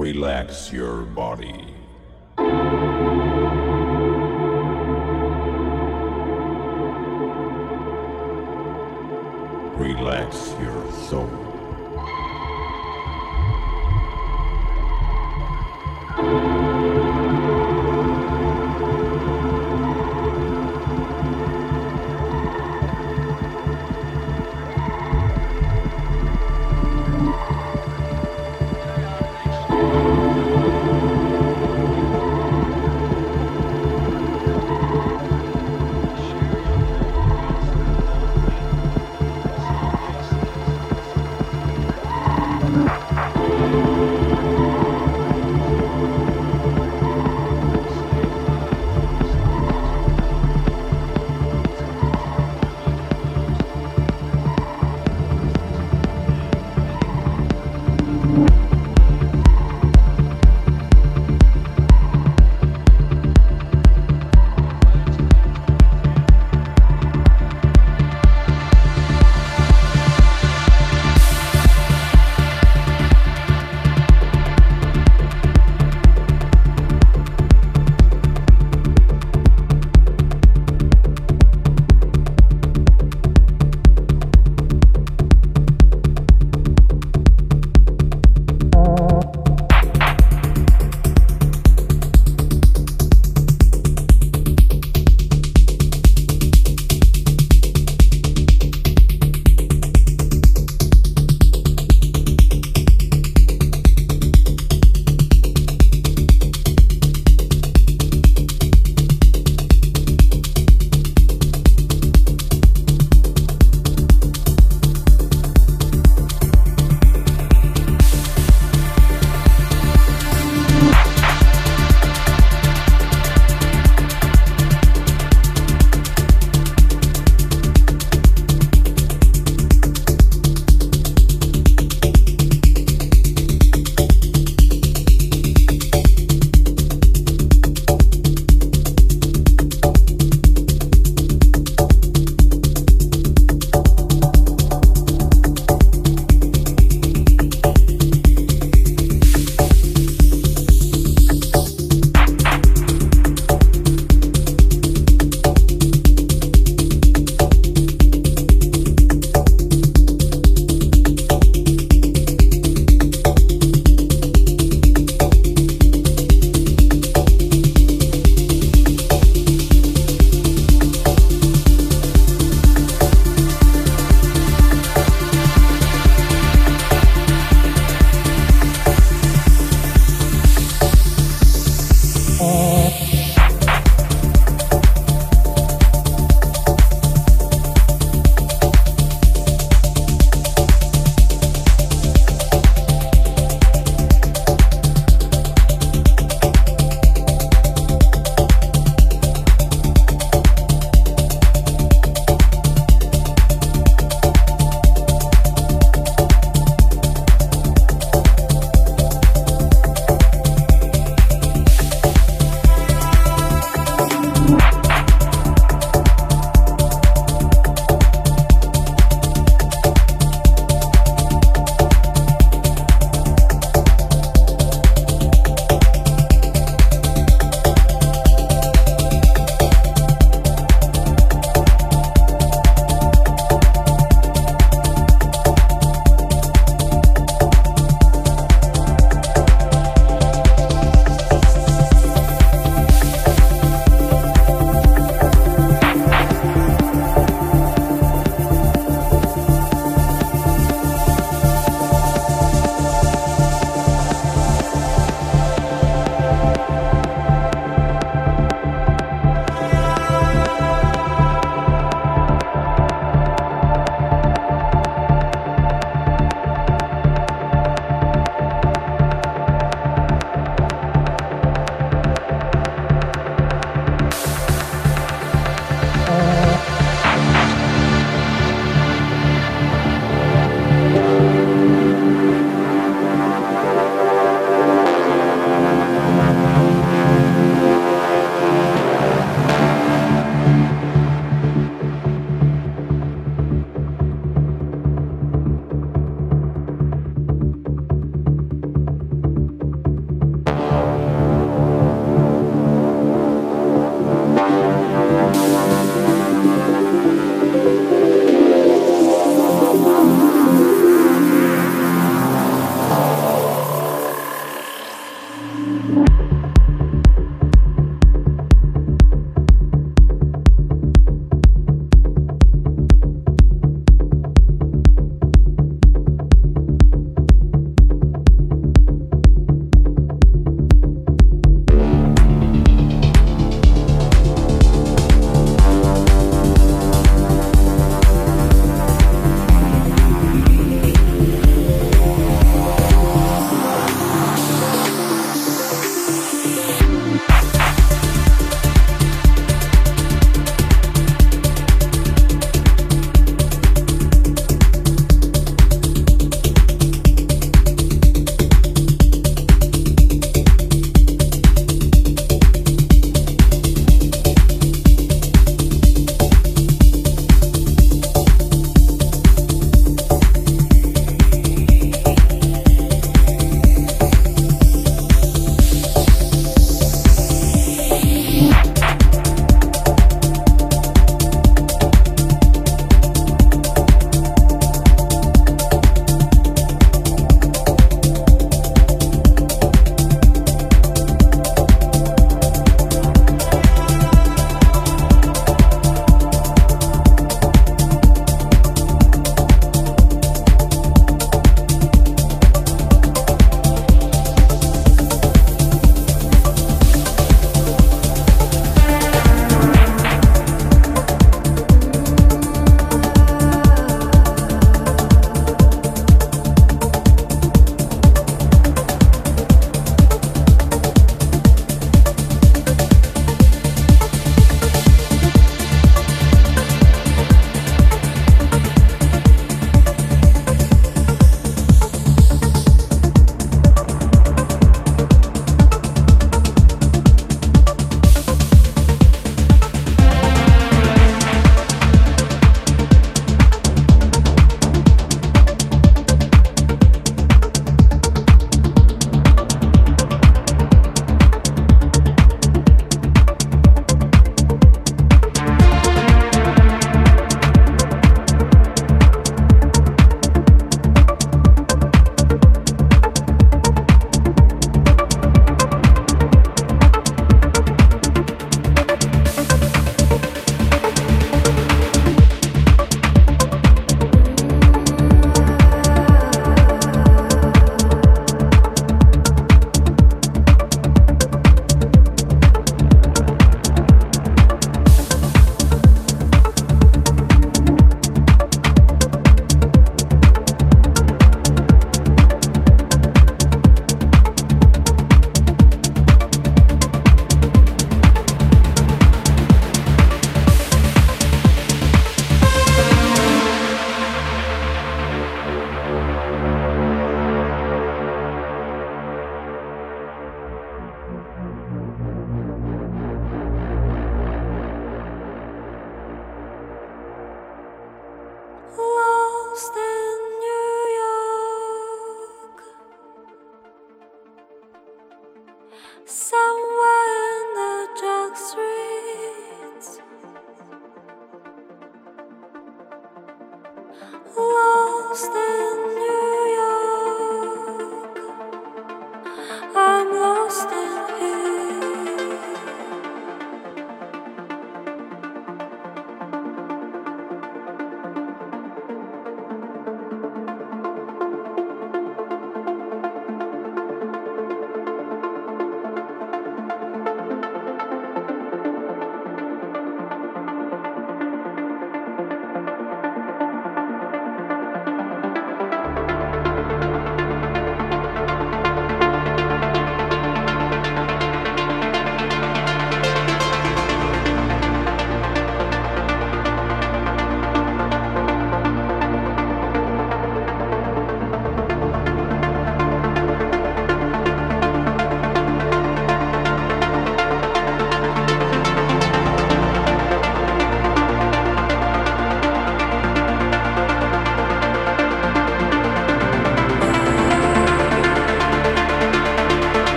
Relax your body. Relax your soul.